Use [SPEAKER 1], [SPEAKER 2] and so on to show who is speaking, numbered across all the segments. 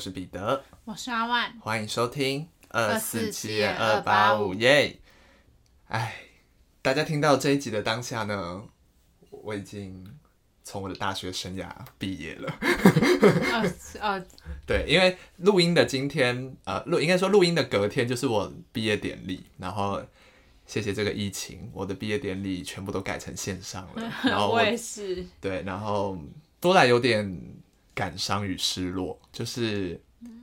[SPEAKER 1] 是彼得，
[SPEAKER 2] 我是阿万，
[SPEAKER 1] 欢迎收听二四七二
[SPEAKER 2] 二
[SPEAKER 1] 八
[SPEAKER 2] 八
[SPEAKER 1] 五。耶。哎，大家听到这一集的当下呢，我已经从我的大学生涯毕业了。
[SPEAKER 2] 呃呃，
[SPEAKER 1] 对，因为录音的今天，呃，录应该说录音的隔天就是我毕业典礼，然后谢谢这个疫情，我的毕业典礼全部都改成线上了，然后
[SPEAKER 2] 我也是，
[SPEAKER 1] 对，然后多来有点感伤与失落，就是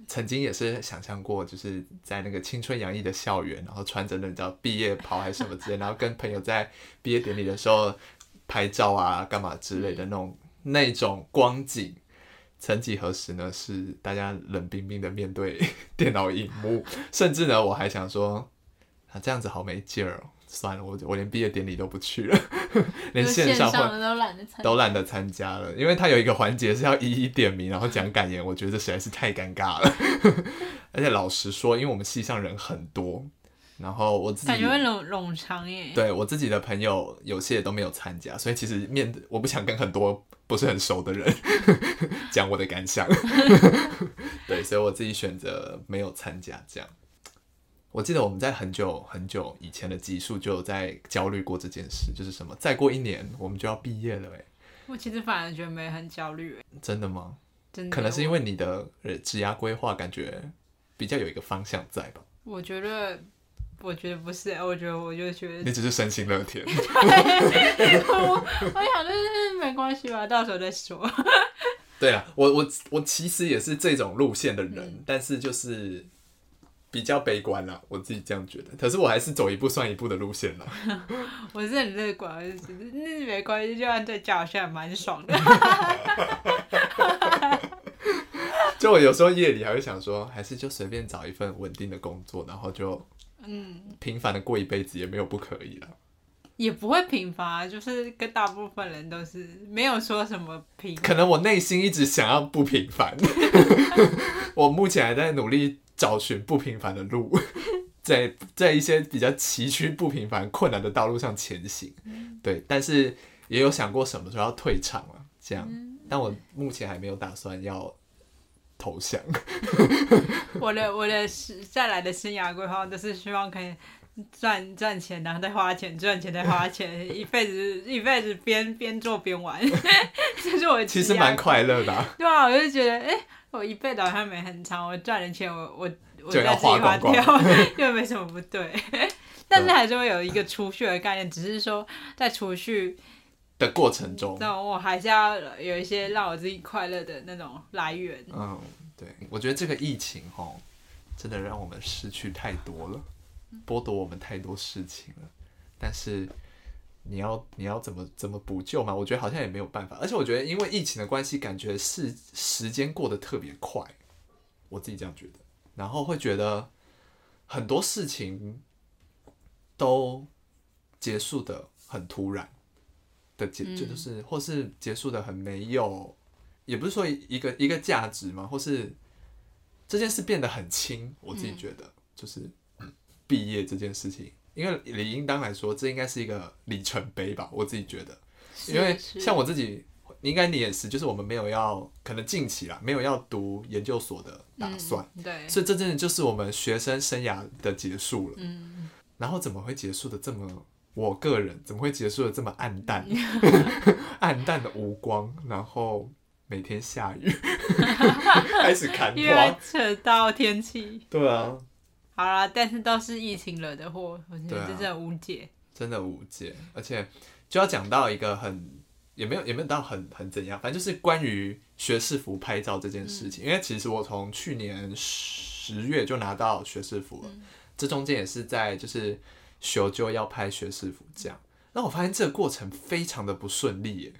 [SPEAKER 1] 曾经也是想象过，就是在那个青春洋溢的校园，然后穿着那叫毕业袍还是什么之类，然后跟朋友在毕业典礼的时候拍照啊，干嘛之类的那种、那种光景。曾几何时呢？是大家冷冰冰的面对 电脑荧幕，甚至呢，我还想说，啊，这样子好没劲儿哦。算了，我我连毕业典礼都不去了，连线上
[SPEAKER 2] 都懒得参加，
[SPEAKER 1] 都懒得参加了，因为他有一个环节是要一一点名，然后讲感言，我觉得这实在是太尴尬了。而且老实说，因为我们系上人很多，然后我自己
[SPEAKER 2] 感觉会冗冗长耶。
[SPEAKER 1] 对我自己的朋友有些也都没有参加，所以其实面我不想跟很多不是很熟的人 讲我的感想。对，所以我自己选择没有参加这样。我记得我们在很久很久以前的集数就有在焦虑过这件事，就是什么再过一年我们就要毕业了，哎，
[SPEAKER 2] 我其实反而觉得没很焦虑耶，
[SPEAKER 1] 真的吗？
[SPEAKER 2] 真的。
[SPEAKER 1] 可能是因为你的呃职涯规划感觉比较有一个方向在吧？
[SPEAKER 2] 我觉得，我觉得不是，我觉得我就觉得，
[SPEAKER 1] 你只是身心乐天。
[SPEAKER 2] 我我想就是没关系吧，到时候再说。
[SPEAKER 1] 对啊，我我我其实也是这种路线的人，但是就是比较悲观啦，我自己这样觉得。可是我还是走一步算一步的路线了。
[SPEAKER 2] 我是很乐观，我就觉得那没关系，就算在家好像还蛮爽的。
[SPEAKER 1] 就我有时候夜里还会想说，还是就随便找一份稳定的工作，然后就
[SPEAKER 2] 嗯，
[SPEAKER 1] 平凡的过一辈子，也没有不可以了。
[SPEAKER 2] 也不会贫乏，就是跟大部分人都是没有说什么平。
[SPEAKER 1] 可能我内心一直想要不平凡，我目前还在努力找寻不平凡的路，在在一些比较崎岖、不平凡、困难的道路上前行。对，但是也有想过什么时候要退场了，这样。但我目前还没有打算要投降。
[SPEAKER 2] 我的我的是再来的生涯规划都是希望可以赚赚钱，然后再花钱，赚钱再花钱，一辈子一辈子边边做边玩，这是我
[SPEAKER 1] 其实蛮快乐的、啊，
[SPEAKER 2] 对啊，我就觉得，哎、我一辈子好像没很长，我赚的钱我我我自己花掉，又没什么不对。但是还是会有一个储蓄的概念，只是说在储蓄，
[SPEAKER 1] 的过程中，
[SPEAKER 2] 那我还是要有一些让我自己快乐的那种来源。
[SPEAKER 1] 嗯，对，我觉得这个疫情哦，真的让我们失去太多了，剥夺我们太多事情了。但是你要你要怎么怎么补救嘛？我觉得好像也没有办法。而且我觉得因为疫情的关系，感觉是时间过得特别快，我自己这样觉得。然后会觉得很多事情都结束的很突然的结，就就是或是结束的很没有。也不是说一个一个价值嘛，或是这件事变得很轻，我自己觉得、就是毕业这件事情，因为理应当来说，这应该是一个里程碑吧，我自己觉得，因为像我自己，应该你也是，就是我们没有要，可能近期啦，没有要读研究所的打算，
[SPEAKER 2] 嗯、对，
[SPEAKER 1] 所以这真的就是我们学生生涯的结束了。
[SPEAKER 2] 嗯，
[SPEAKER 1] 然后怎么会结束的这么？我个人怎么会结束的这么暗淡？暗淡的无光，然后每天下雨 开始砍
[SPEAKER 2] 因为。扯到天气。
[SPEAKER 1] 对啊，
[SPEAKER 2] 好啦，但是都是疫情惹的祸，我觉得真的无解。
[SPEAKER 1] 真的无解，而且就要讲到一个很也没有也没有到很很怎样，反正就是关于学士服拍照这件事情。因为其实我从去年十月就拿到学士服了，这中间也是在就是修就要拍学士服这样。那我发现这个过程非常的不顺利耶，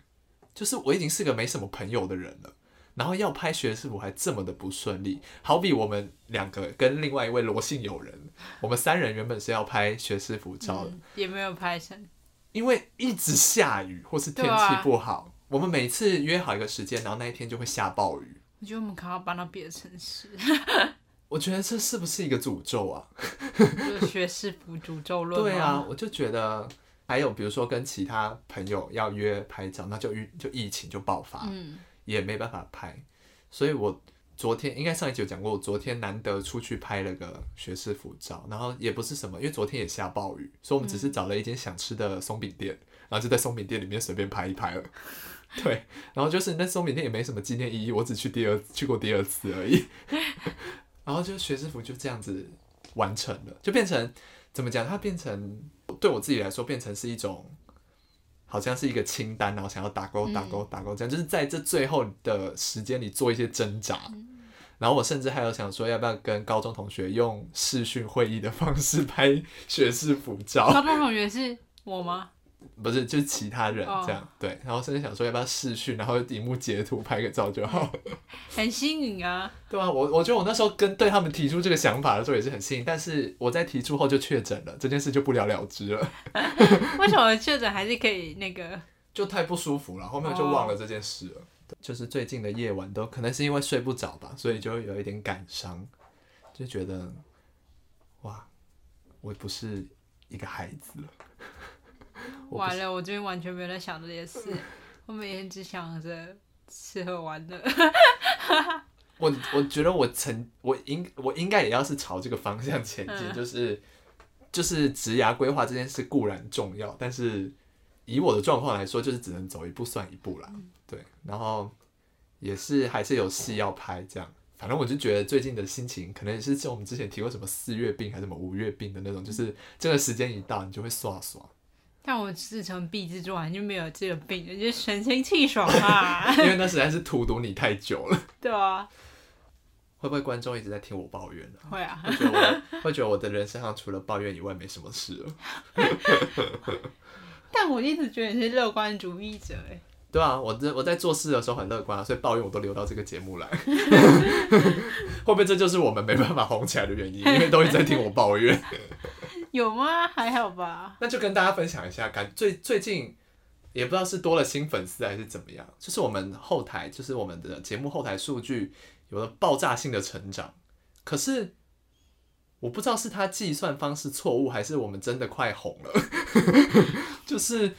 [SPEAKER 1] 就是我已经是个没什么朋友的人了。然后要拍学士服还这么的不顺利，好比我们两个跟另外一位罗姓友人，我们三人原本是要拍学士服照的，
[SPEAKER 2] 嗯，也没有拍成。
[SPEAKER 1] 因为一直下雨或是天气不好，我们每次约好一个时间，然后那一天就会下暴雨。
[SPEAKER 2] 我觉得我们可能要搬到别的城市，
[SPEAKER 1] 我觉得这是不是一个诅咒啊？
[SPEAKER 2] 就学士服诅咒论。
[SPEAKER 1] 对啊，，我就觉得还有比如说跟其他朋友要约拍照，那就遇就疫情就爆发，
[SPEAKER 2] 嗯，
[SPEAKER 1] 也没办法拍，所以我昨天应该上一集有讲过，我昨天难得出去拍了个学士服照，然后也不是什么，因为昨天也下暴雨，所以我们只是找了一间想吃的松饼店，然后就在松饼店里面随便拍一拍了。对，然后就是那松饼店也没什么纪念意义，我只去第二去过第二次而已。然后就学士服就这样子完成了，就变成怎么讲？它变成对我自己来说，变成是一种好像是一个清单，然后想要打勾、打勾、打勾，这样就是在这最后的时间里做一些挣扎。然后我甚至还有想说，要不要跟高中同学用视讯会议的方式拍学士服照？
[SPEAKER 2] 高中同学是我吗？
[SPEAKER 1] 不是，就是其他人
[SPEAKER 2] 哦
[SPEAKER 1] 这样、对。然后甚至想说，要不要试训，然后荧幕截图拍个照就好。
[SPEAKER 2] 很新颖啊！
[SPEAKER 1] 对啊，我我觉得我那时候跟对他们提出这个想法的时候也是很幸运，但是我在提出后就确诊了，这件事就不了了之了，
[SPEAKER 2] 为什么确诊还是可以那个？
[SPEAKER 1] 就太不舒服了，后面就忘了这件事了。就是最近的夜晚都可能是因为睡不着吧，所以就有一点感伤，就觉得哇，我不是一个孩子了。
[SPEAKER 2] 完了，我最近完全没有在想这些事，我每天只想着吃喝玩乐。
[SPEAKER 1] 我我觉得我曾我应我应该也要是朝这个方向前进，
[SPEAKER 2] 嗯
[SPEAKER 1] 就是就是职涯规划这件事固然重要，但是以我的状况来说，就是只能走一步算一步啦。对，然后也是还是有戏要拍这样。反正我就觉得最近的心情，可能也是像我们之前提过什么四月病还是什么五月病的那种，就是这个时间一到，你就会刷刷。
[SPEAKER 2] 但我自从闭之之完就没有这个病了，就神清气爽啊！
[SPEAKER 1] 因为那实在是荼毒你太久了。
[SPEAKER 2] 对啊，
[SPEAKER 1] 会不会观众一直在听我抱怨呢、
[SPEAKER 2] 会啊。
[SPEAKER 1] 会觉得我会觉得我的人生上除了抱怨以外没什么事了。
[SPEAKER 2] 但我一直觉得你是乐观主义者，哎，
[SPEAKER 1] 对啊，我在我在做事的时候很乐观啊，所以抱怨我都留到这个节目来。会不会这就是我们没办法红起来的原因？因为都一直在听我抱怨。
[SPEAKER 2] 有吗？还好吧。
[SPEAKER 1] 那就跟大家分享一下，感最最近也不知道是多了新粉丝还是怎么样，就是我们后台，就是我们的节目后台数据有了爆炸性的成长。可是我不知道是他计算方式错误，还是我们真的快红了。就是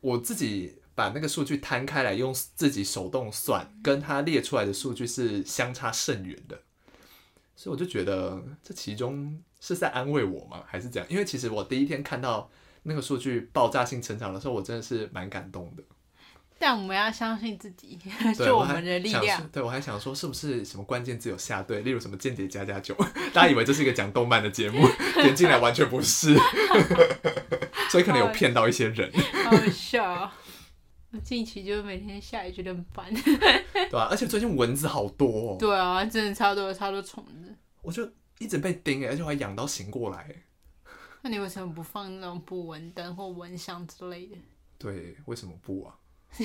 [SPEAKER 1] 我自己把那个数据摊开来，用自己手动算，跟他列出来的数据是相差甚远的。所以我就觉得这其中是在安慰我吗？还是怎样？因为其实我第一天看到那个数据爆炸性成长的时候，我真的是蛮感动的。
[SPEAKER 2] 但我们要相信自己，
[SPEAKER 1] 对
[SPEAKER 2] 就我们的力量。
[SPEAKER 1] 对我还想说，是不是什么关键字有下对？例如什么间谍加加九，大家以为这是一个讲动漫的节目，点进来完全不是，所以可能有骗到一些人，
[SPEAKER 2] 好好笑近期就每天下雨，觉得很烦。
[SPEAKER 1] 对啊、而且最近蚊子好多哦，
[SPEAKER 2] 对啊，真的超多超多虫子。
[SPEAKER 1] 我就一直被叮哎，而且我还痒到醒过来欸。
[SPEAKER 2] 那你为什么不放那种捕蚊灯或蚊香之类的？
[SPEAKER 1] 对，为什么不啊？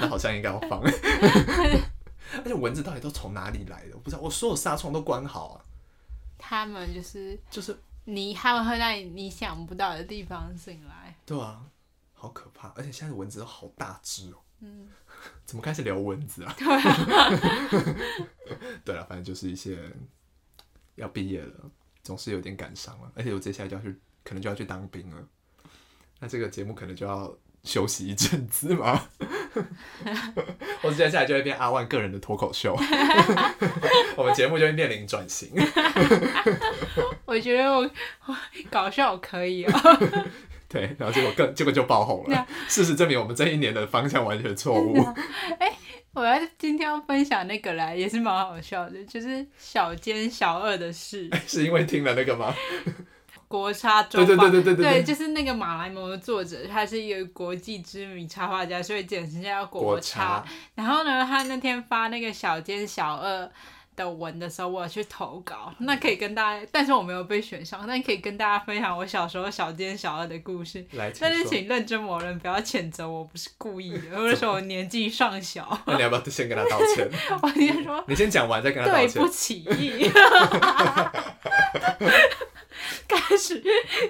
[SPEAKER 1] 那好像应该要放。而且蚊子到底都从哪里来的？我不知道，我所有纱窗都关好啊，
[SPEAKER 2] 他们就是
[SPEAKER 1] 就是
[SPEAKER 2] 你，他们会在你想不到的地方醒来。
[SPEAKER 1] 对啊，好可怕！而且现在的蚊子都好大只哦。嗯，怎么开始聊蚊子啊？对啊。对了，反正就是一些要毕业了，总是有点感伤了。而且我接下来就要去，可能就要去当兵了。那这个节目可能就要休息一阵子嘛。或者接下来就会变阿万个人的脱口秀，我们节目就会面临转型。
[SPEAKER 2] 我觉得我我搞笑可以哦。
[SPEAKER 1] 对，然后结果更结果就爆红了。事实证明，我们这一年的方向完全错误。
[SPEAKER 2] 我要今天要分享那个啦，也是蛮好笑的，就是小奸小恶的事。
[SPEAKER 1] 是因为听了那个吗？
[SPEAKER 2] 国插周
[SPEAKER 1] 对
[SPEAKER 2] 报，
[SPEAKER 1] 对对对对对
[SPEAKER 2] 就是那个马来貘的作者，他是一个国际知名插画家，所以简称叫国
[SPEAKER 1] 国
[SPEAKER 2] 插。
[SPEAKER 1] 茶，
[SPEAKER 2] 然后呢，他那天发那个小奸小恶的文的时候，我有去投稿，那可以跟大家，但是我没有被选上，但可以跟大家分享我小时候小奸小恶的故事。但是。请认真某人不要谴责我，不是故意的，或者说我年纪尚小。
[SPEAKER 1] 那你要不要先跟他道歉？
[SPEAKER 2] 我先说
[SPEAKER 1] 你先讲完再跟他道歉
[SPEAKER 2] 对不。起，开始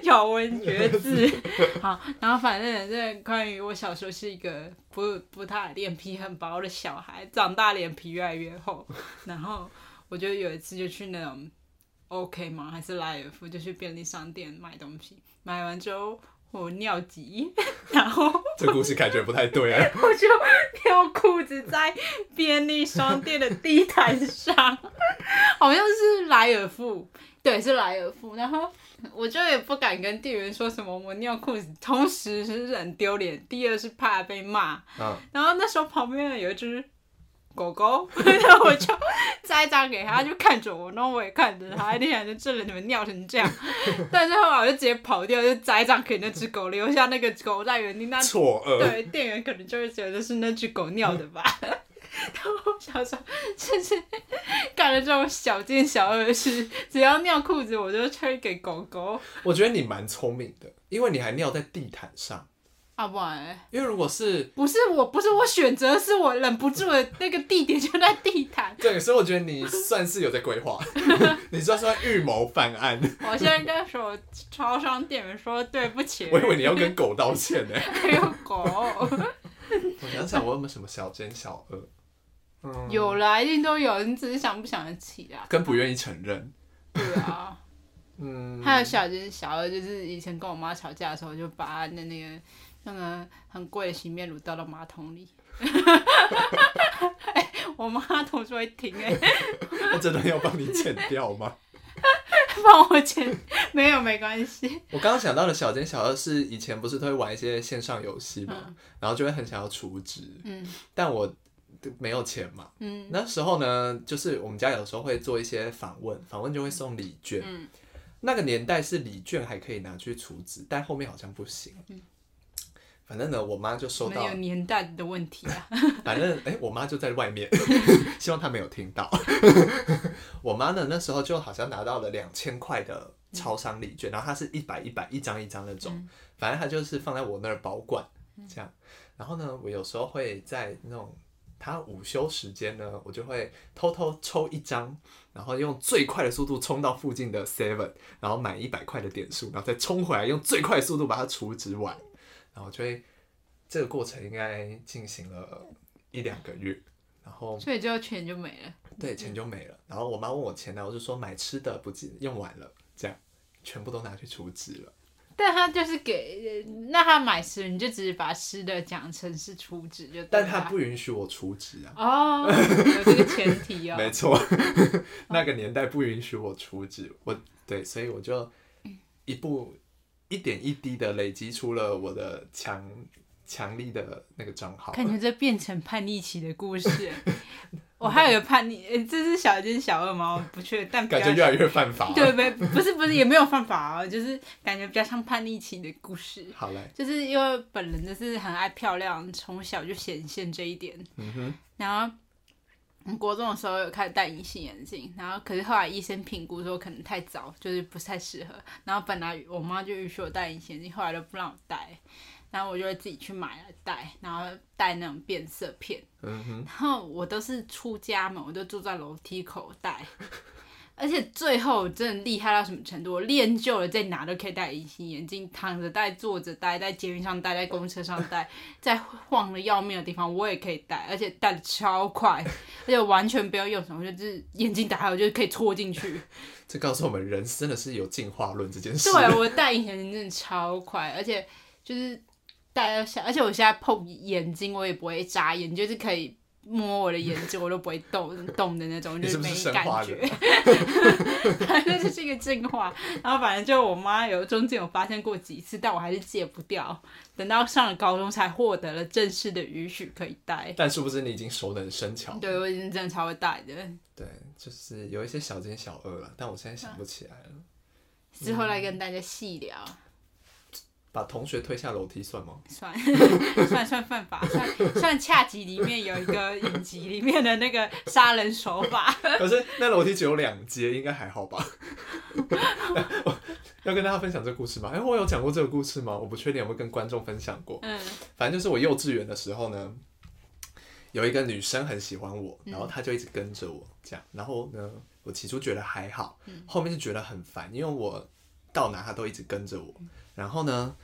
[SPEAKER 2] 咬文嚼字。好，然后反正这关于我小时候是一个不不太脸皮很薄的小孩，长大脸皮越来越厚。然后我就有一次就去那种 OK 吗？还是莱尔夫，就去便利商店买东西。买完之后，我尿急，然后
[SPEAKER 1] 这故事感觉不太对啊。
[SPEAKER 2] 我就尿裤子在便利商店的地毯上，好像是莱尔富，对，是莱尔富。然后我就也不敢跟店员说什么我尿裤子，同时是很丢脸，第二是怕被骂。
[SPEAKER 1] 嗯，
[SPEAKER 2] 然后那时候旁边有一只狗狗，然后我就摘一张给他，他就看着我，然后我也看着他，一想着这人怎么尿成这样？但是后来我就直接跑掉，就摘一张给那只狗，留下那个狗在原地。那
[SPEAKER 1] 错愕。
[SPEAKER 2] 对店员可能就会觉得是那只狗尿的吧。然后我想说，就是 干了这种小奸小恶的事，只要尿裤子我就吹给狗狗。
[SPEAKER 1] 我觉得你蛮聪明的，因为你还尿在地毯上。
[SPEAKER 2] 啊不然欸，
[SPEAKER 1] 因为如果是
[SPEAKER 2] 不是我，不是我选择，是我忍不住的那个地点就在地毯。
[SPEAKER 1] 对，所以我觉得你算是有在规划，你算算预谋犯案。
[SPEAKER 2] 我现在跟所超商店员说对不起，
[SPEAKER 1] 我以为你要跟狗道歉呢。
[SPEAKER 2] 还有狗，
[SPEAKER 1] 我想想，我有没有什么小奸小恶？嗯，
[SPEAKER 2] 有啦，一定都有，你只是想不想得起啦。
[SPEAKER 1] 跟不愿意承认。
[SPEAKER 2] 对啊，
[SPEAKER 1] 嗯，
[SPEAKER 2] 还有小奸小二，就是以前跟我妈吵架的时候，就把那那个那个很贵的洗面乳倒到马桶里。哎我妈同事会停哎、
[SPEAKER 1] 那这段要帮你剪掉吗？
[SPEAKER 2] 帮我剪，没有没关系。
[SPEAKER 1] 我刚刚想到的小奸小二是以前不是都会玩一些线上游戏嘛，
[SPEAKER 2] 嗯
[SPEAKER 1] 然后就会很想要充值，
[SPEAKER 2] 嗯
[SPEAKER 1] 但我没有钱嘛。
[SPEAKER 2] 嗯
[SPEAKER 1] 那时候呢，就是我们家有时候会做一些访问，访问就会送礼券。
[SPEAKER 2] 嗯
[SPEAKER 1] 那个年代是礼券还可以拿去储值，但后面好像不行。反正呢，我妈就收到
[SPEAKER 2] 年代的问题啊。
[SPEAKER 1] 反正哎、我妈就在外面，希望她没有听到。我妈呢，那时候就好像拿到了两千块的超商礼券，然后它是一百一百一张一张那种，反正它就是放在我那儿保管这样。然后呢，我有时候会在那种她午休时间呢，我就会偷偷抽一张，然后用最快的速度冲到附近的 Seven，然后买一百块的点数，然后再冲回来，用最快的速度把它储值完，然后就会这个过程应该进行了一两个月，然后
[SPEAKER 2] 所以最后钱就没了。
[SPEAKER 1] 对钱就没了。然后我妈问我钱呢，我就说买吃的不记用完了，这样全部都拿去储值了。
[SPEAKER 2] 但他就是给，那他买吃，你就只是把吃的讲成是储值就。
[SPEAKER 1] 但他不允许我储值啊。
[SPEAKER 2] 哦，有这个前提哦。
[SPEAKER 1] 没错，那个年代不允许我储值，我对，所以我就一步一点一滴的累积出了我的强强力的那个账号。
[SPEAKER 2] 感觉这变成叛逆期的故事。我还有个叛逆，诶这是小奸小恶吗？不确定，但
[SPEAKER 1] 感觉越来越犯法了。
[SPEAKER 2] 对没不是不是也没有犯法哦，就是感觉比较像叛逆期的故事。
[SPEAKER 1] 好嘞，
[SPEAKER 2] 就是因为本人就是很爱漂亮，从小就显现这一点。
[SPEAKER 1] 嗯哼，
[SPEAKER 2] 然后嗯国中的时候有开始戴隐形眼镜，然后可是后来医生评估说可能太早，就是不太适合。然后本来我妈就允许我戴隐形眼镜，后来都不让我戴，然后我就会自己去买来戴，然后戴那种变色片。
[SPEAKER 1] 嗯哼，
[SPEAKER 2] 然后我都是出家门，我就住在楼梯口戴。而且最后真的厉害到什么程度？我练就了在哪都可以戴隐形眼镜，躺着戴、坐着戴、在捷运上戴、在公车上戴，在晃的要命的地方我也可以戴，而且戴的超快，而且完全不用用什么，就是眼睛打开我就可以戳进去。
[SPEAKER 1] 这告诉我们人真的是有进化论这件事。
[SPEAKER 2] 对我戴隐形眼镜真的超快，而且就是戴到下，而且我现在碰眼睛我也不会眨眼，就是可以摸我的眼睛我都不会动 动的那种，就是没感觉。反正就是一个进化，然后反正就我妈有中间有发现过几次，但我还是戒不掉。等到上了高中才获得了正式的允许可以戴。
[SPEAKER 1] 但是不是你已经熟能生巧。
[SPEAKER 2] 对，我已经真的超会戴的。
[SPEAKER 1] 对，就是有一些小奸小恶了，但我现在想不起来了。
[SPEAKER 2] 之后来跟大家细聊，
[SPEAKER 1] 把同学推下楼梯算吗？
[SPEAKER 2] 算 算算犯法，算算恰吉里面有一个影集里面的那个杀人手法。
[SPEAKER 1] 可是那楼梯只有两阶，应该还好吧？要跟大家分享这个故事吗？哎、我有讲过这个故事吗？我不确定有没有跟观众分享过。
[SPEAKER 2] 嗯
[SPEAKER 1] 反正就是我幼稚园的时候呢，有一个女生很喜欢我，然后她就一直跟着我这样。然后呢，我起初觉得还好，后面就觉得很烦，因为我到哪她都一直跟着我。然后呢，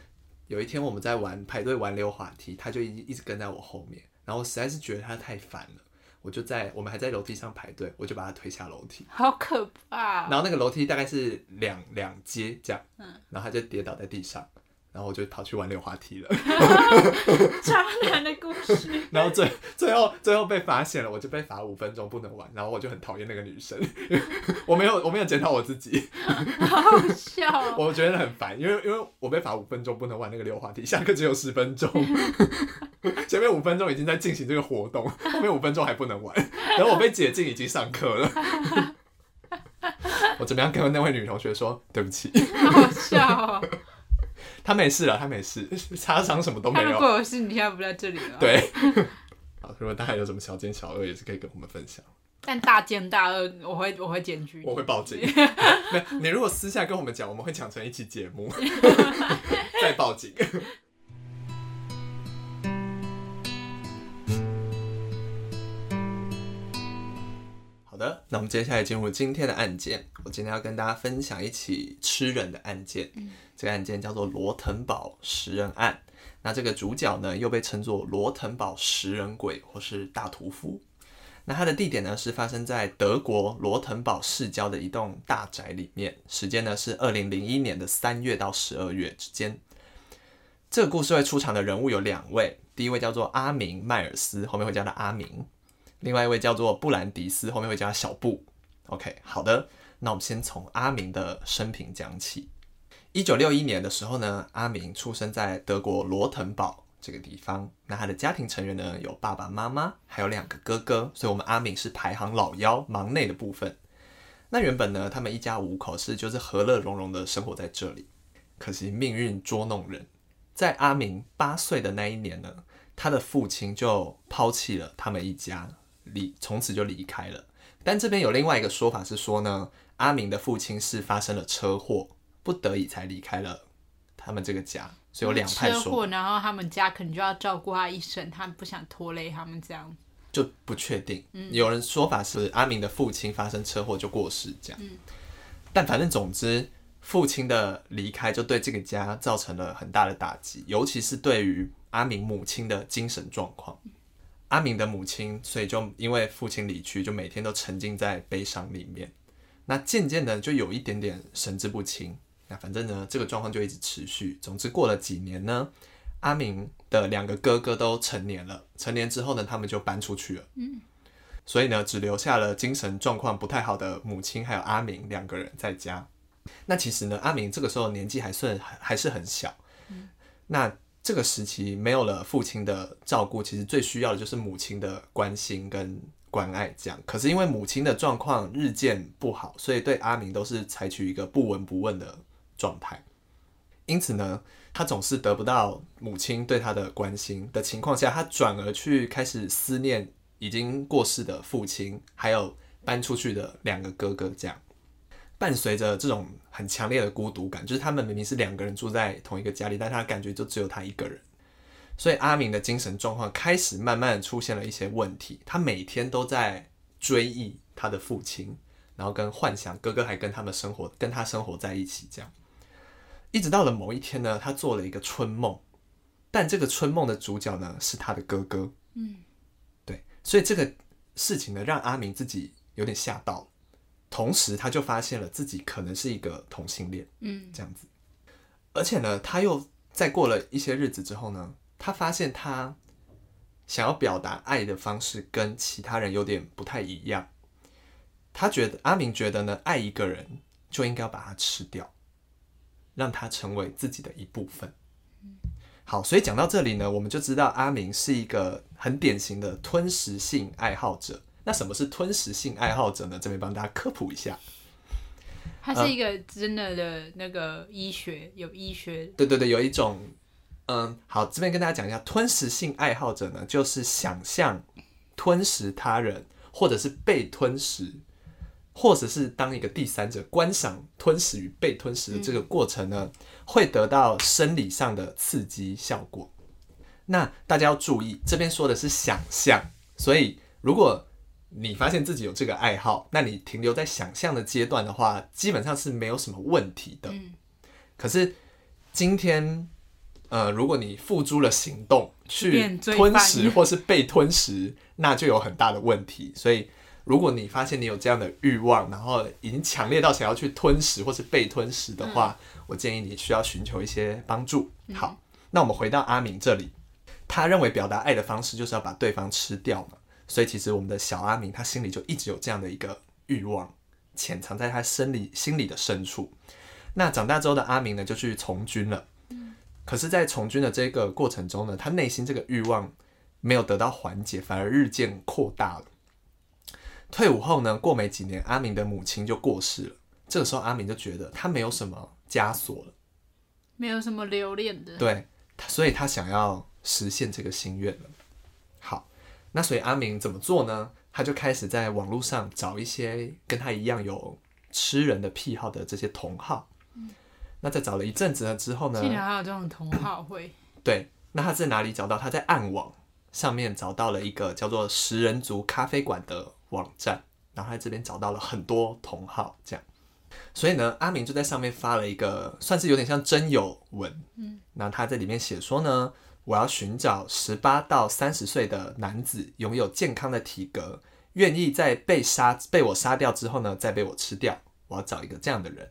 [SPEAKER 1] 有一天我们在玩排队玩溜滑梯，他就一一直跟在我后面，然后我实在是觉得他太烦了。我就在我们还在楼梯上排队，我就把他推下楼梯，
[SPEAKER 2] 好可怕、
[SPEAKER 1] 然后那个楼梯大概是两两阶这样，嗯。然后他就跌倒在地上，然后我就跑去玩溜滑梯了。
[SPEAKER 2] 渣男的故事，
[SPEAKER 1] 然后最最后最后被发现了，我就被罚五分钟不能玩，然后我就很讨厌那个女生，我没有我没有检讨我自己，
[SPEAKER 2] 好好笑哦。
[SPEAKER 1] 我觉得很烦，因为因为我被罚五分钟不能玩那个溜滑梯，下课只有十分钟，前面五分钟已经在进行这个活动，后面五分钟还不能玩，然后我被解禁已经上课了，我怎么样跟那位女同学说对不起？
[SPEAKER 2] 好好笑哦。
[SPEAKER 1] 她没事了，他没事，擦伤什么都没
[SPEAKER 2] 他如
[SPEAKER 1] 有。
[SPEAKER 2] 果有事，你现在不在这里了。。
[SPEAKER 1] 对，好，如果大家有什么小奸小恶，也是可以跟我们分享。
[SPEAKER 2] 但大奸大恶，我会我会检举。
[SPEAKER 1] 我会报警。没有，你如果私下跟我们讲，我们会讲成一期节目，再报警。的，那我们接下来进入今天的案件。我今天要跟大家分享一起吃人的案件。这个案件叫做罗腾堡食人案。那这个主角呢，又被称作罗腾堡食人鬼或是大屠夫。那它的地点呢是发生在德国罗腾堡市郊的一栋大宅里面，时间呢是二零零一年的三月到十二月之间。这个故事会出场的人物有两位，第一位叫做阿明迈尔斯，后面会叫他阿明；另外一位叫做布兰迪斯，后面会叫他小布。OK，好的，那我们先从阿明的生平讲起。一九六一年的时候呢，阿明出生在德国罗腾堡这个地方。那他的家庭成员呢，有爸爸妈妈，还有两个哥哥，所以我们阿明是排行老幺，忙内的部分。那原本呢，他们一家五口是就是和乐融融的生活在这里。可惜命运捉弄人，在阿明八岁的那一年呢，他的父亲就抛弃了他们一家，离从此就离开了。但这边有另外一个说法是说呢，阿明的父亲是发生了车祸，不得已才离开了他们这个家，所以有两派说
[SPEAKER 2] 车祸，然后他们家可能就要照顾他一生，他不想拖累他们这样。
[SPEAKER 1] 就不确定。有人说法是阿明的父亲发生车祸就过世这样，但反正总之，父亲的离开就对这个家造成了很大的打击，尤其是对于阿明母亲的精神状况。阿明的母亲，所以就因为父亲离去，就每天都沉浸在悲伤里面。那渐渐的就有一点点神志不清。那反正呢，这个状况就一直持续。总之过了几年呢，阿明的两个哥哥都成年了，成年之后呢，他们就搬出去了。嗯，所以呢，只留下了精神状况不太好的母亲还有阿明两个人在家。那其实呢，阿明这个时候年纪还算还还是很小。那这个时期没有了父亲的照顾，其实最需要的就是母亲的关心跟关爱。这样，可是因为母亲的状况日渐不好，所以对阿明都是采取一个不闻不问的状态。因此呢，他总是得不到母亲对他的关心的情况下，他转而去开始思念已经过世的父亲，还有搬出去的两个哥哥。这样，伴随着这种很强烈的孤独感，就是他们明明是两个人住在同一个家里，但他感觉就只有他一个人。所以阿明的精神状况开始慢慢出现了一些问题，他每天都在追忆他的父亲，然后跟幻想哥哥还跟他们生活，跟他生活在一起，这样。一直到了某一天呢，他做了一个春梦，但这个春梦的主角呢是他的哥哥。嗯，对，所以这个事情呢让阿明自己有点吓到，同时他就发现了自己可能是一个同性恋。
[SPEAKER 2] 嗯，
[SPEAKER 1] 这样子，而且呢，他又在过了一些日子之后呢，他发现他想要表达爱的方式跟其他人有点不太一样。他觉得阿明觉得呢，爱一个人就应该要把他吃掉。让他成为自己的一部分。好，所以讲到这里呢，我们就知道阿明是一个很典型的吞食性爱好者。那什么是吞食性爱好者呢？这边帮大家科普一下。
[SPEAKER 2] 它是一个真的的那个医学，有医学。
[SPEAKER 1] 对对对，有一种，嗯，好，这边跟大家讲一下，吞食性爱好者呢，就是想象吞食他人，或者是被吞食。或者是当一个第三者观赏吞食与被吞食的这个过程呢，会得到生理上的刺激效果。那大家要注意，这边说的是想象，所以如果你发现自己有这个爱好，那你停留在想象的阶段的话，基本上是没有什么问题的。可是今天，呃，如果你付诸了行动去吞食 或是被吞食，那就有很大的问题。所以。如果你发现你有这样的欲望，然后已经强烈到想要去吞食或是被吞食的话，我建议你需要寻求一些帮助。好，那我们回到阿明这里，他认为表达爱的方式就是要把对方吃掉嘛，所以其实我们的小阿明他心里就一直有这样的一个欲望，潜藏在他生理心理的深处。那长大之后的阿明呢，就去从军了。可是，在从军的这个过程中呢，他内心这个欲望没有得到缓解，反而日渐扩大了。退伍后呢，过没几年，阿明的母亲就过世了。这个时候，阿明就觉得他没有什么枷锁了，
[SPEAKER 2] 没有什么留恋的。
[SPEAKER 1] 对，所以他想要实现这个心愿了。好，那所以阿明怎么做呢？他就开始在网络上找一些跟他一样有吃人的癖好的这些同好。那在找了一阵子了之后呢？
[SPEAKER 2] 竟然还有这种同好会。
[SPEAKER 1] 对，那他在哪里找到？他在暗网上面找到了一个叫做食人族咖啡馆的网站，然后在这边找到了很多同好，这样。所以呢，阿明就在上面发了一个，算是有点像真友文。嗯，那他在里面写说呢，我要寻找十八到三十岁的男子，拥有健康的体格，愿意在被杀被我杀掉之后呢，再被我吃掉。我要找一个这样的人。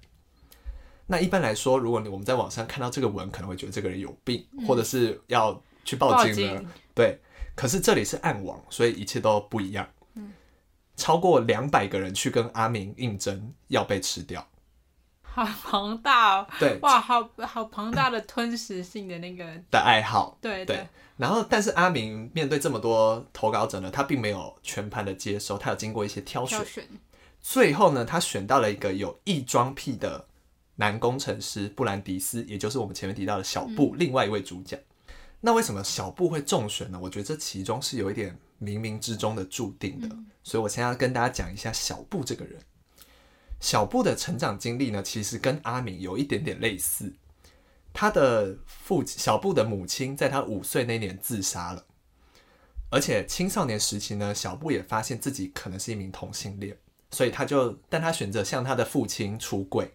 [SPEAKER 1] 那一般来说，如果你我们在网上看到这个文，可能会觉得这个人有病，或者是要去报警了。对，可是这里是暗网，所以一切都不一样。嗯，超过两百个人去跟阿明应征，要被吃掉，
[SPEAKER 2] 好庞大哦！
[SPEAKER 1] 对，
[SPEAKER 2] 哇，好好庞大的吞食性的那个
[SPEAKER 1] 的爱好。
[SPEAKER 2] 对对。
[SPEAKER 1] 然后，但是阿明面对这么多投稿者呢，他并没有全盘的接收，他有经过一些挑选。最后呢，他选到了一个有异装癖的。男工程师布兰迪斯，也就是我们前面提到的小布，另外一位主角。那为什么小布会中选呢？我觉得这其中是有一点冥冥之中的注定的。所以我现在要跟大家讲一下小布这个人。小布的成长经历呢，其实跟阿明有一点点类似。他的父小布的母亲在他五岁那年自杀了，而且青少年时期呢，小布也发现自己可能是一名同性恋，所以他就，但他选择向他的父亲出柜。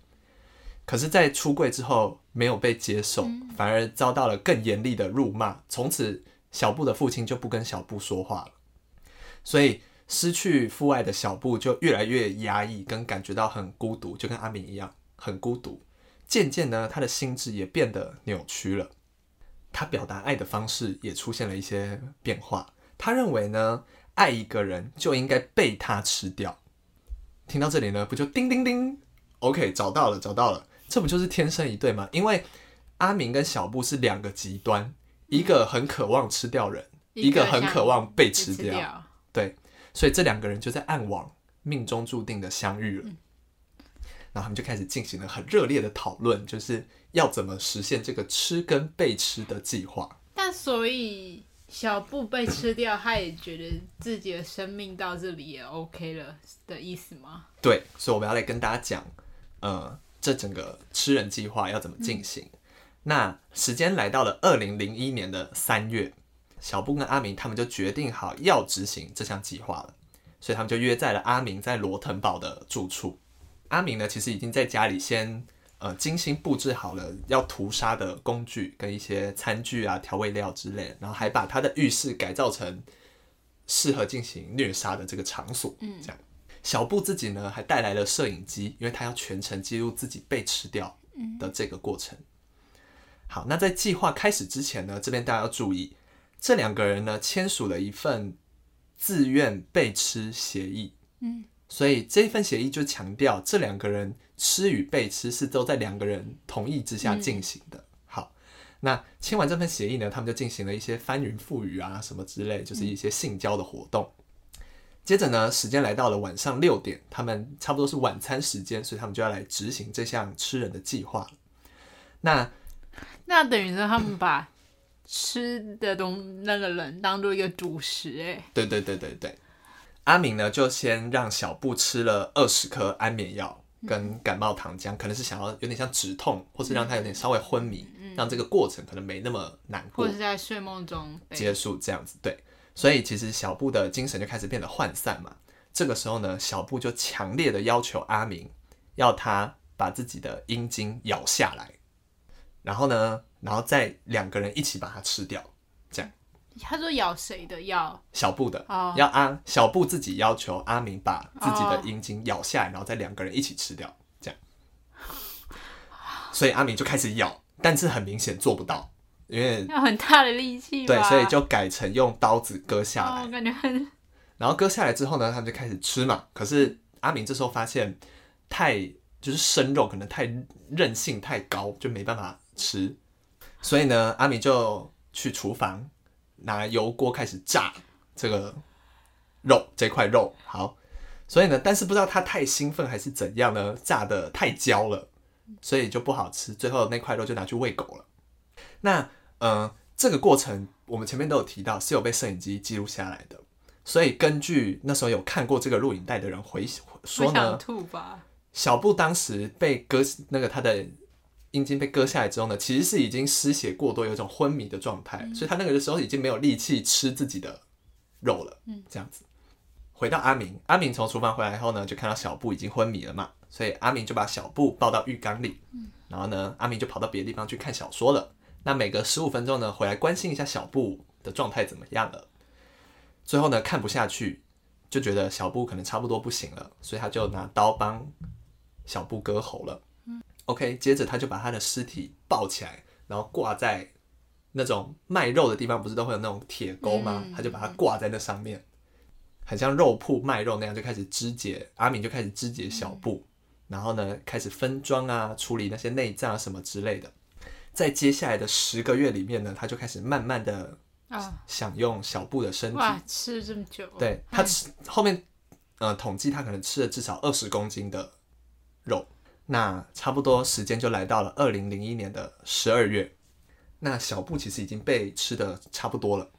[SPEAKER 1] 可是，在出柜之后没有被接受，反而遭到了更严厉的辱骂。从此，小布的父亲就不跟小布说话了。所以，失去父爱的小布就越来越压抑，跟感觉到很孤独，就跟阿明一样很孤独。渐渐呢，他的心智也变得扭曲了。他表达爱的方式也出现了一些变化。他认为呢，爱一个人就应该被他吃掉。听到这里呢，不就叮叮叮？OK，找到了，找到了。这不就是天生一对吗？因为阿明跟小布是两个极端，一个很渴望吃掉人，一个很渴望被吃掉。对，所以这两个人就在暗网命中注定的相遇了。然后他们就开始进行了很热烈的讨论，就是要怎么实现这个吃跟被吃的计划。
[SPEAKER 2] 但所以小布被吃掉，他也觉得自己的生命到这里也 OK 了的意思吗？
[SPEAKER 1] 对，所以我们要来跟大家讲，呃。这整个吃人计划要怎么进行？那时间来到了二零零一年的三月，小布跟阿明他们就决定好要执行这项计划了，所以他们就约在了阿明在罗腾堡的住处。阿明呢，其实已经在家里先呃精心布置好了要屠杀的工具跟一些餐具啊、调味料之类，然后还把他的浴室改造成适合进行虐杀的这个场所，嗯，这样。小布自己呢，还带来了摄影机，因为他要全程记录自己被吃掉的这个过程。好，那在计划开始之前呢，这边大家要注意，这两个人呢签署了一份自愿被吃协议。嗯，所以这份协议就强调，这两个人吃与被吃是都在两个人同意之下进行的。好，那签完这份协议呢，他们就进行了一些翻云覆雨啊什么之类，就是一些性交的活动。接着呢，时间来到了晚上六点，他们差不多是晚餐时间，所以他们就要来执行这项吃人的计划那
[SPEAKER 2] 那等于说他们把吃的东那个人当做一个主食，哎，
[SPEAKER 1] 对对对对对。阿明呢，就先让小布吃了二十颗安眠药跟感冒糖浆，可能是想要有点像止痛，或是让他有点稍微昏迷，让这个过程可能没那么难过，
[SPEAKER 2] 或者是在睡梦中
[SPEAKER 1] 结束这样子，对。所以其实小布的精神就开始变得涣散嘛。这个时候呢，小布就强烈的要求阿明，要他把自己的阴茎咬下来，然后呢，然后再两个人一起把它吃掉，这样。
[SPEAKER 2] 他说咬谁的咬？
[SPEAKER 1] 小布的，
[SPEAKER 2] 哦
[SPEAKER 1] 要阿小布自己要求阿明把自己的
[SPEAKER 2] 哦
[SPEAKER 1] 阴茎咬下来，然后再两个人一起吃掉，这样。所以阿明就开始咬，但是很明显做不到，因为
[SPEAKER 2] 要很大的力气吧？
[SPEAKER 1] 对，所以就改成用刀子割下来。
[SPEAKER 2] 哦，感觉很
[SPEAKER 1] 然后割下来之后呢，他们就开始吃嘛。可是阿明这时候发现太就是生肉可能太韧性太高，就没办法吃。所以呢，阿米就去厨房拿油锅开始炸这个肉这块肉。好，所以呢，但是不知道他太兴奋还是怎样呢，炸的太焦了，所以就不好吃。最后那块肉就拿去喂狗了。那呃，这个过程我们前面都有提到，是有被摄影机记录下来的。所以根据那时候有看过这个录影带的人回说呢？小布当时被割那个他的阴茎被割下来之后呢，其实是已经失血过多，有一种昏迷的状态，所以他那个时候已经没有力气吃自己的肉了。嗯，这样子。回到阿明，阿明从厨房回来后呢，就看到小布已经昏迷了嘛，所以阿明就把小布抱到浴缸里，嗯然后呢，阿明就跑到别的地方去看小说了。那每隔十五分钟呢，回来关心一下小布的状态怎么样了。最后呢，看不下去，就觉得小布可能差不多不行了，所以他就拿刀帮小布割喉了。OK，接着他就把他的尸体抱起来，然后挂在那种卖肉的地方，不是都会有那种铁钩吗？他就把它挂在那上面，很像肉铺卖肉那样，就开始肢解。阿敏就开始肢解小布，然后呢，开始分装啊，处理那些内脏啊什么之类的。在接下来的十个月里面呢，他就开始慢慢的
[SPEAKER 2] 啊，
[SPEAKER 1] 享用小布的身体。
[SPEAKER 2] 哇，吃这么久，
[SPEAKER 1] 对他吃后面，呃，统计他可能吃了至少二十公斤的肉。那差不多时间就来到了二零零一年的十二月。那小布其实已经被吃的差不多了，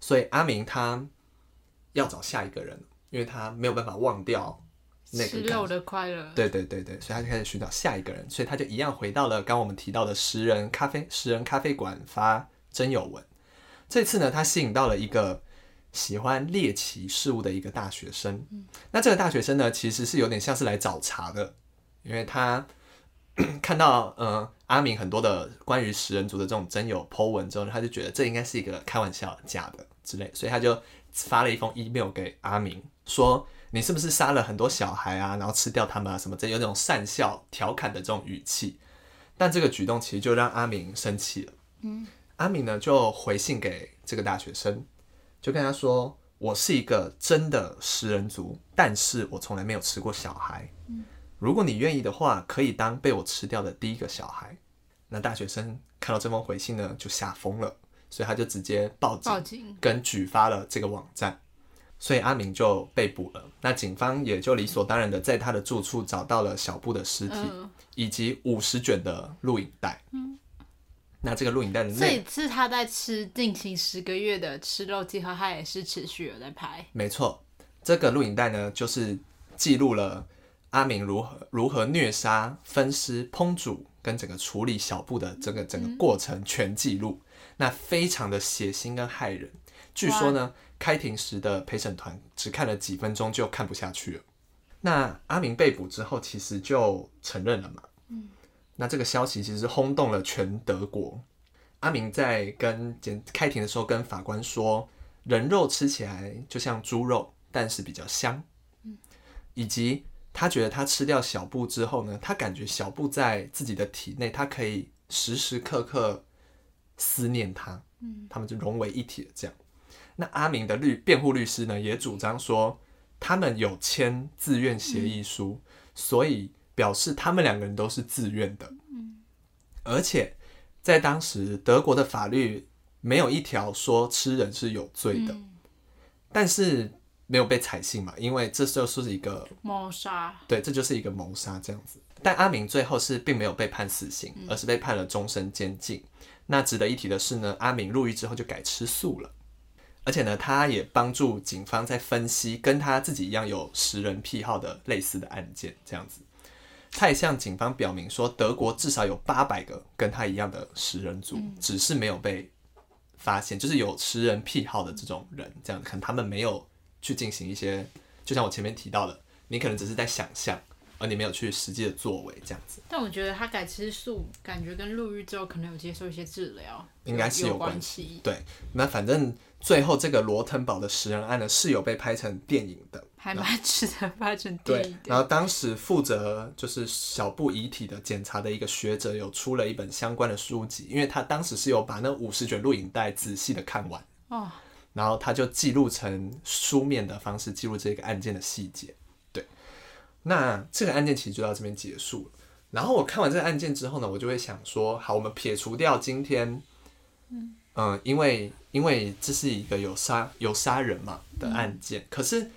[SPEAKER 1] 所以阿明他要找下一个人，因为他没有办法忘掉那个感
[SPEAKER 2] 肉的快乐，
[SPEAKER 1] 对对对对，所以他就开始寻找下一个人，所以他就一样回到了刚我们提到的食人咖啡食人咖啡馆发真有文。这次呢，他吸引到了一个喜欢猎奇事物的一个大学生。那这个大学生呢，其实是有点像是来找茬的，因为他看到呃阿明很多的关于食人族的这种真有 Po 文之后呢，他就觉得这应该是一个开玩笑假的之类，所以他就发了一封 email 给阿明说。你是不是杀了很多小孩啊，然后吃掉他们啊什么这有那种善笑调侃的这种语气，但这个举动其实就让阿明生气了。嗯，阿明呢就回信给这个大学生，就跟他说：“我是一个真的食人族，但是我从来没有吃过小孩。如果你愿意的话，可以当被我吃掉的第一个小孩。”那大学生看到这封回信呢，就吓疯了，所以他就直接报警
[SPEAKER 2] 报警，
[SPEAKER 1] 跟举发了这个网站。所以阿明就被捕了。那警方也就理所当然的在他的住处找到了小布的尸体，
[SPEAKER 2] 嗯，
[SPEAKER 1] 以及五十卷的录影带。那这个录影带的
[SPEAKER 2] 这一次他在吃进行十个月的吃肉计划，他也是持续有在拍，
[SPEAKER 1] 没错，这个录影带呢，就是记录了阿明如何如何虐杀、分尸、烹煮跟整个处理小布的这个整个过程全记录，那非常的血腥跟骇人。据说呢，开庭时的陪审团只看了几分钟就看不下去了。那阿明被捕之后，其实就承认了嘛。嗯那这个消息其实轰动了全德国。阿明在跟检开庭的时候跟法官说，人肉吃起来就像猪肉，但是比较香。嗯以及他觉得他吃掉小布之后呢，他感觉小布在自己的体内，他可以时时刻刻思念他，嗯，他们就融为一体了。这样，那阿明的律辩护律师呢，也主张说，他们有签自愿协议书，所以表示他们两个人都是自愿的，嗯，而且在当时德国的法律没有一条说吃人是有罪的，但是没有被采信嘛，因为这就是一个
[SPEAKER 2] 谋杀，
[SPEAKER 1] 对，这就是一个谋杀这样子。但阿明最后是并没有被判死刑，而是被判了终身监禁。那值得一提的是呢，阿明入狱之后就改吃素了，而且呢，他也帮助警方在分析跟他自己一样有食人癖好的类似的案件，这样子。他也向警方表明说，德国至少有八百个跟他一样的食人族，只是没有被发现，就是有食人癖好的这种人，这样可能他们没有去进行一些，就像我前面提到的，你可能只是在想象，而你没有去实际的作为，这样子
[SPEAKER 2] 但我觉得他改吃素，感觉跟入狱之后可能有接受一些治疗，
[SPEAKER 1] 应该是有
[SPEAKER 2] 有
[SPEAKER 1] 关
[SPEAKER 2] 系。
[SPEAKER 1] 对。那反正最后这个罗腾堡的食人案呢是有被拍成电影的，
[SPEAKER 2] 还蛮值得拍成电影，
[SPEAKER 1] 然。后当时负责就是小布遗体的检查的一个学者有出了一本相关的书籍，因为他当时是有把那五十卷录影带仔细的看完，
[SPEAKER 2] 哦，
[SPEAKER 1] 然后他就记录成书面的方式记录这个案件的细节。对，那这个案件其实就到这边结束了。然后我看完这个案件之后呢，我就会想说，好，我们撇除掉今天，嗯、因为因为这是一个有杀有杀人嘛的案件，可是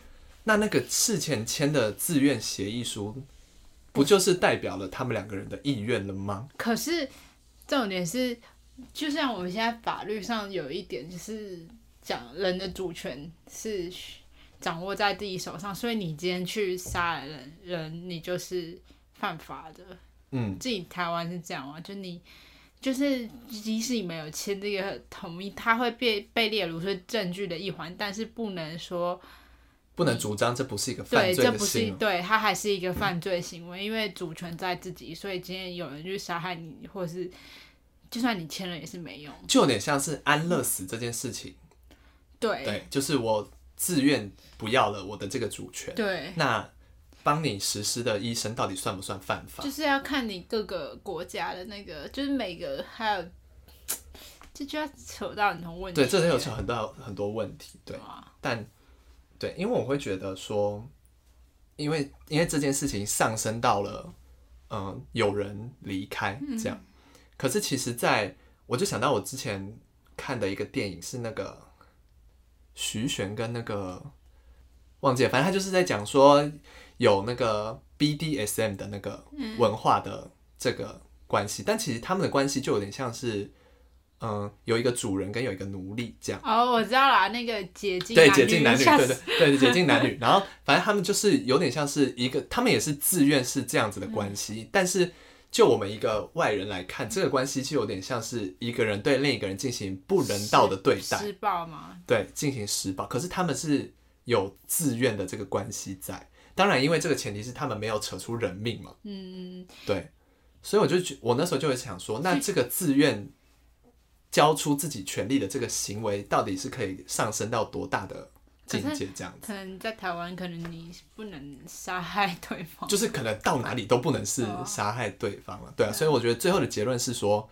[SPEAKER 1] 那那个事前签的自愿协议书，不就是代表了他们两个人的意愿了吗？
[SPEAKER 2] 可是重点是，就像我们现在法律上有一点，就是讲人的主权是掌握在自己手上，所以你今天去杀人人，你就是犯法的。
[SPEAKER 1] 嗯，
[SPEAKER 2] 自己台湾是这样啊，就你就是即使你没有签这个同意，他会被被列入是证据的一环，但是不能说
[SPEAKER 1] 不能主张这不是一个犯
[SPEAKER 2] 对，
[SPEAKER 1] 罪
[SPEAKER 2] 这不是
[SPEAKER 1] 的行为。
[SPEAKER 2] 对，它还是一个犯罪行为，因为主权在自己，所以今天有人去杀害你，或者是就算你签了也是没用。
[SPEAKER 1] 就有点像是安乐死这件事情，
[SPEAKER 2] 对。
[SPEAKER 1] 对，就是我自愿不要了我的这个主权，
[SPEAKER 2] 对，
[SPEAKER 1] 那帮你实施的医生到底算不算犯法？
[SPEAKER 2] 就是要看你各个国家的那个，就是每个还有，这就要扯到很多问题。
[SPEAKER 1] 对，这里有扯很多很多问题，对，
[SPEAKER 2] 啊，
[SPEAKER 1] 但对，因为我会觉得说，因为因为这件事情上升到了，嗯、有人离开这样，可是其实在我就想到我之前看的一个电影是那个徐玄跟那个忘记了，反正他就是在讲说有那个 BDSM 的那个文化的这个关系，但其实他们的关系就有点像是，嗯、有一个主人跟有一个奴隶这样。
[SPEAKER 2] 哦，我知道啦，那个解禁
[SPEAKER 1] 对，解禁男女，对对 对，解禁男女。然后反正他们就是有点像是一个，他们也是自愿是这样子的关系，但是就我们一个外人来看，这个关系就有点像是一个人对另一个人进行不人道的对待，
[SPEAKER 2] 施暴吗，
[SPEAKER 1] 对，进行施暴。可是他们是有自愿的这个关系在，当然因为这个前提是他们没有扯出人命嘛，
[SPEAKER 2] 嗯，
[SPEAKER 1] 对，所以我就觉，我那时候就会想说，那这个自愿交出自己权利的这个行为，到底是可以上升到多大的境界？这样子，
[SPEAKER 2] 可能在台湾，可能你不能杀害对方。
[SPEAKER 1] 就是可能到哪里都不能是杀害对方了，对啊。所以我觉得最后的结论是说，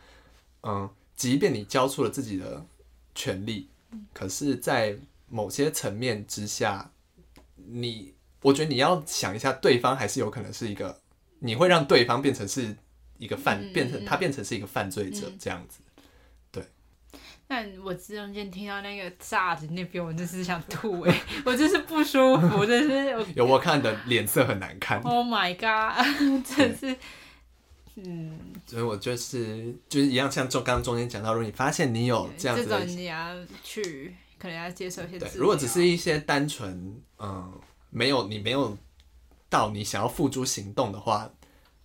[SPEAKER 1] 嗯，即便你交出了自己的权利，可是，在某些层面之下，你，我觉得你要想一下，对方还是有可能是一个，你会让对方变成是一个犯，
[SPEAKER 2] 嗯
[SPEAKER 1] 变成他变成是一个犯罪者这样子。
[SPEAKER 2] 但我中间听到那个炸的那边，我真是想吐哎、我真是不舒服，真是我
[SPEAKER 1] 有我看的脸色很难看
[SPEAKER 2] ，，Oh my god，真是，嗯，
[SPEAKER 1] 所以我就是就是一样，像中刚刚中间讲到，如果你发现你有这样子
[SPEAKER 2] 这
[SPEAKER 1] 的
[SPEAKER 2] 种你要去，可能要接受一些
[SPEAKER 1] 对，如果只是一些单纯嗯没有你没有到你想要付诸行动的话，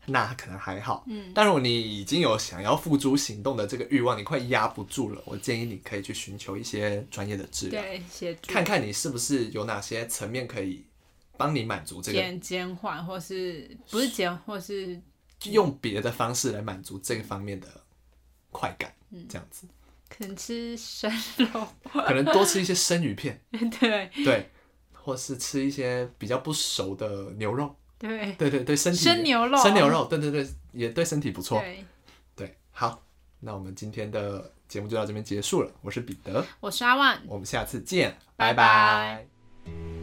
[SPEAKER 1] 那可能还好。嗯，但如果你已经有想要付诸行动的这个欲望，你快压不住了，我建议你可以去寻求一些专业的治疗，
[SPEAKER 2] 对协助。
[SPEAKER 1] 看看你是不是有哪些层面可以帮你满足这个，
[SPEAKER 2] 减减缓，或是不是减，或是
[SPEAKER 1] 用别的方式来满足这个方面的快感，
[SPEAKER 2] 嗯。
[SPEAKER 1] 这样子，
[SPEAKER 2] 可能吃生肉，
[SPEAKER 1] 可能多吃一些生鱼片，
[SPEAKER 2] 对。
[SPEAKER 1] 对，或是吃一些比较不熟的牛肉。
[SPEAKER 2] 对
[SPEAKER 1] 对对对，身体
[SPEAKER 2] 生牛肉
[SPEAKER 1] 生牛肉，对对对，也对身体不错。
[SPEAKER 2] 对，
[SPEAKER 1] 对，好，那我们今天的节目就到这边结束了。我是彼得，
[SPEAKER 2] 我是阿万。
[SPEAKER 1] 我们下次见，拜
[SPEAKER 2] 拜拜
[SPEAKER 1] 拜